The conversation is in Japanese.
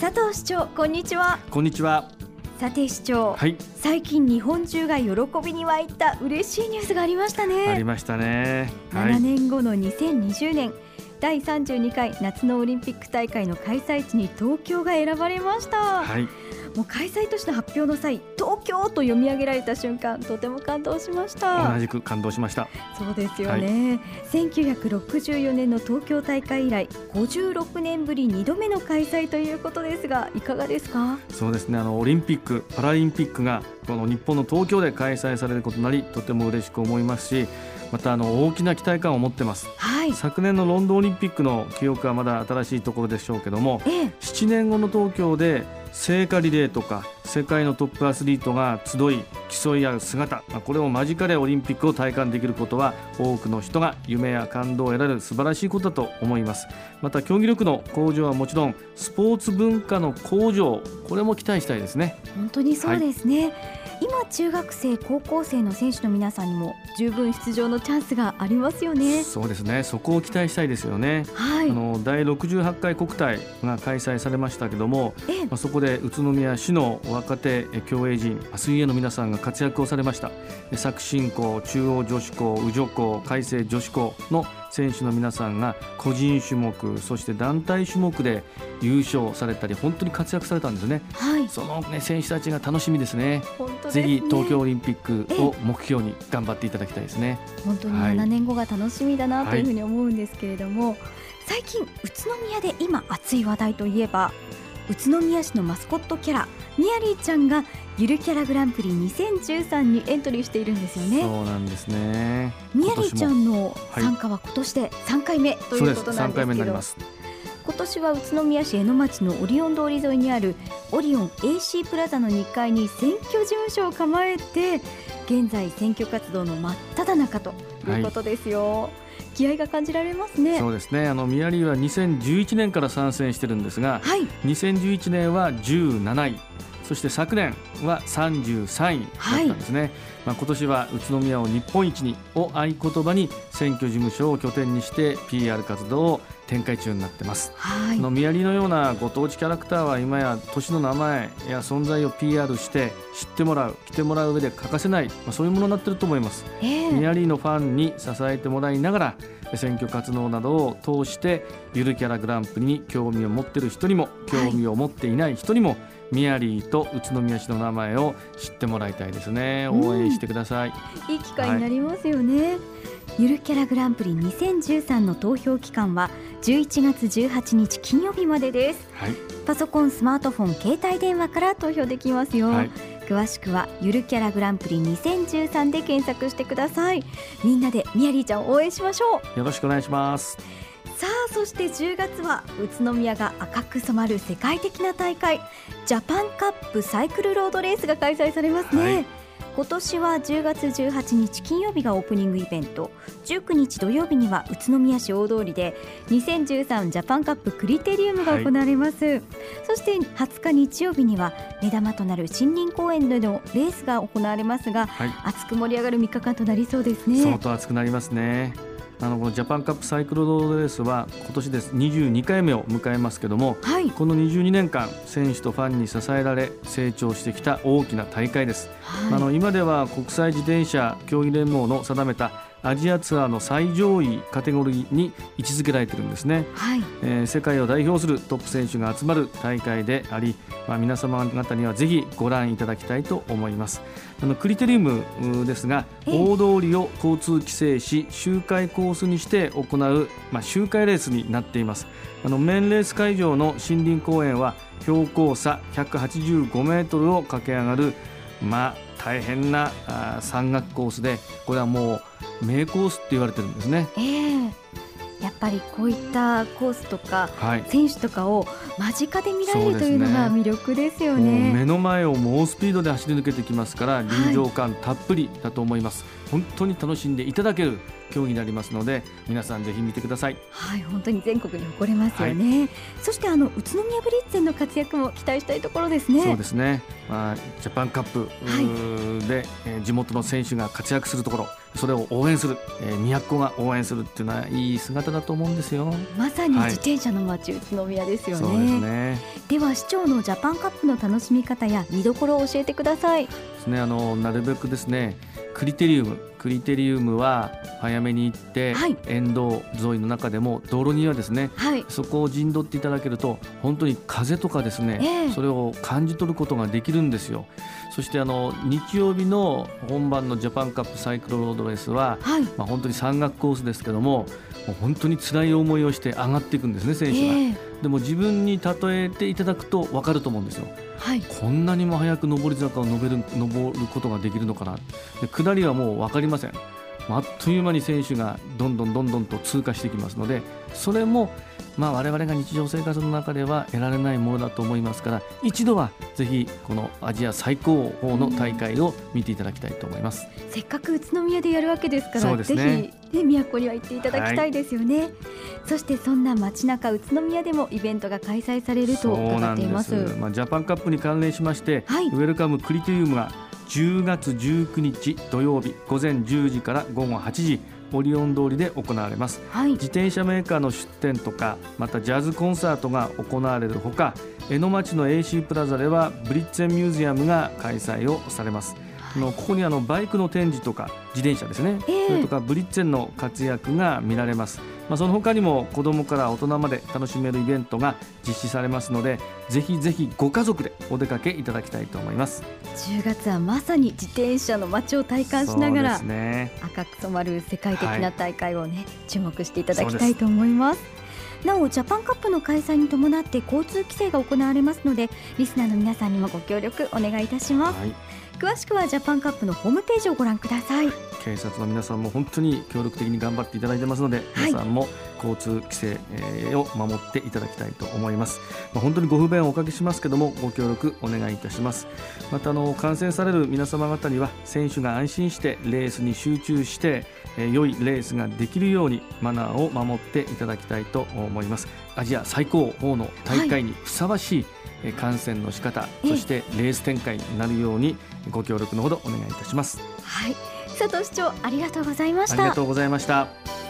佐藤市長こんにちは。こんにちは。さて市長、はい。最近日本中が喜びに沸いた嬉しいニュースがありましたね。ありましたね。は7い年後の2020年第32回夏のオリンピック大会の開催地に東京が選ばれました、はいもう開催都市の発表の際東京と読み上げられた瞬間とても感動しました。同じく感動しました。そうですよね、1964年の東京大会以来56年ぶり2度目の開催ということですがいかがですか？そうですね。あのオリンピックパラリンピックがこの日本の東京で開催されることになりとても嬉しく思いますしまたあの大きな期待感を持ってます。はい。昨年のロンドンオリンピックの記憶はまだ新しいところでしょうけどもええ。7年後の東京で聖火リレーとか世界のトップアスリートが集い競い合う姿まあこれを間近でオリンピックを体感できることは多くの人が夢や感動を得られる素晴らしいことだと思います。また競技力の向上はもちろんスポーツ文化の向上これも期待したいですね。本当にそうですね、今中学生高校生の選手の皆さんにも十分出場のチャンスがありますよね。そうですね。そこを期待したいですよね。はい。あの第68回国体が開催されましたけども、ええ。まあ、そこで宇都宮市の若手え競泳陣水泳の皆さんが活躍をされました。え作新校中央女子校宇女校海星女子校の選手の皆さんが個人種目そして団体種目で優勝されたり本当に活躍されたんですね。はい。その、ね、選手たちが楽しみですね。本当ですね。ぜひ東京オリンピックを目標に頑張っていただきたいですね。本当にはい。7年後が楽しみだなというふうに思うんですけれども、最近宇都宮で今熱い話題といえば？宇都宮市のマスコットキャラミヤリーちゃんがゆるキャラグランプリ2013にエントリーしているんですよね。そうなんですね。ミヤリーちゃんのはい。参加は今年で3回目ということなん3回目です。けどになります。今年は宇都宮市江ノ町のオリオン通り沿いにあるオリオン AC プラザの2階に選挙事務所を構えて現在選挙活動の真っ只中ということですよ、気合が感じられますね。そうですね。あのミヤリーは2011年から参戦してるんですがはい。2011年は17位そして昨年は33位だったんですね、まあ、今年は宇都宮を日本一にを合言葉に選挙事務所を拠点にして PR 活動を展開中になってます。はい。あの宮城のようなご当地キャラクターは今や都市の名前や存在を PR して知ってもらう来てもらう上で欠かせない、まあ、そういうものになってると思います。ええ。ミヤリーのファンに支えてもらいながら選挙活動などを通してゆるキャラグランプリに興味を持っている人にも興味を持っていない人にも、ミヤリーと宇都宮市の名前を知ってもらいたいですね。うん。応援してください、いい機会になりますよね、ゆるキャラグランプリ2013の投票期間は11月18日金曜日までです。はい。パソコンスマートフォン携帯電話から投票できますよ、はい。詳しくはゆるキャラグランプリ2013で検索してください。みんなでミヤリーちゃんを応援しましょう。よろしくお願いしますさあそして10月は宇都宮が赤く染まる世界的な大会ジャパンカップサイクルロードレースが開催されますね、はい。今年は10月18日金曜日がオープニングイベント。19日土曜日には宇都宮市大通りで2013ジャパンカップクリテリウムが行われます、そして20日日曜日には目玉となる森林公園でのレースが行われますがはい熱く盛り上がる3日間となりそうですね相当熱くなりますねあのこのジャパンカップサイクルロードレースは今年です。22回目を迎えますけどもはい。この22年間選手とファンに支えられ成長してきた大きな大会です。はい。あの今では国際自転車競技連盟の定めたアジアツアーの最上位カテゴリーに位置づけられているんですね、はい。えー世界を代表するトップ選手が集まる大会であり、まあ、皆様方にはぜひご覧いただきたいと思います。あのクリテリウムうですがええ。大通りを交通規制し周回コースにして行う、まあ、周回レースになっています。あのメインレース会場の森林公園は標高差185メートルを駆け上がるまあ大変なあ山岳コースでこれはもう名コースって言われてるんですね。ええ。やっぱりこういったコースとかはい。選手とかを間近で見られるというのが魅力ですよもうね。目の前を猛スピードで走り抜けてきますから臨場感たっぷりだと思います、本当に楽しんでいただける競技になりますので皆さんぜひ見てください。はい、本当に全国に誇れますよね。そしてあの宇都宮ブリッツェンの活躍も期待したいところですね。そうですね、まあ、ジャパンカップで、えー地元の選手が活躍するところそれを応援する、えー、宮古が応援するっていうのはいい姿だと思うんですよ。まさに自転車の街、宇都宮ですよね。そうですね。では市長のジャパンカップの楽しみ方や見どころを教えてください。ですね。あのなるべくですねクリテリウムクリテリウムは早めに行って、はい、沿道沿いの中でも道路にはですね、はい、そこを陣取っていただけると本当に風とかですね、えー、それを感じ取ることができるんですよ。そしてあの日曜日の本番のジャパンカップサイクルロードレースは、はい、まあ、本当に山岳コースですけどももう本当に辛い思いをして上がっていくんですね選手が、えー、でも自分に例えていただくと分かると思うんですよ、はい、こんなにも早く上り坂を上る登ることができるのかな。で下りはもう分かりません。あっという間に選手がどんどんどんどんと通過してきますのでそれもまあ、我々が日常生活の中では得られないものだと思いますから一度はぜひこのアジア最高峰の大会を見ていただきたいと思います、うん、せっかく宇都宮でやるわけですから、ね、ぜひ、ね、都には行っていただきたいですよね、はい、そしてそんな街中宇都宮でもイベントが開催されると伺っています。まあ、ジャパンカップに関連しまして、はい、ウェルカムクリテリウムが10月19日土曜日午前10時から午後8時オリオン通りで行われます、はい、自転車メーカーの出店とかまたジャズコンサートが行われるほか江ノ町の AC プラザではブリッツェンミュージアムが開催をされますのここにあのバイクの展示とか自転車ですね、えー、それとかブリッツェンの活躍が見られます。まあ、その他にも子どもから大人まで楽しめるイベントが実施されますのでぜひぜひご家族でお出かけいただきたいと思います。10月はまさに自転車の街を体感しながら、ね、赤く染まる世界的な大会をね、はい、注目していただきたいと思いますなおジャパンカップの開催に伴って交通規制が行われますのでリスナーの皆さんにもご協力お願いいたします、はい。詳しくはジャパンカップのホームページをご覧ください。警察の皆さんも本当に協力的に頑張っていただいてますので、はい、皆さんも交通規制を守っていただきたいと思います、まあ、本当にご不便をおかけしますけどもご協力お願いいたします。またあの観戦される皆様方には選手が安心してレースに集中してえ良いレースができるようにマナーを守っていただきたいと思います。アジア最高峰の大会にふさわしい、はい、観戦の仕方そしてレース展開になるようにご協力のほどお願いいたします。はい。佐藤市長ありがとうございました。ありがとうございました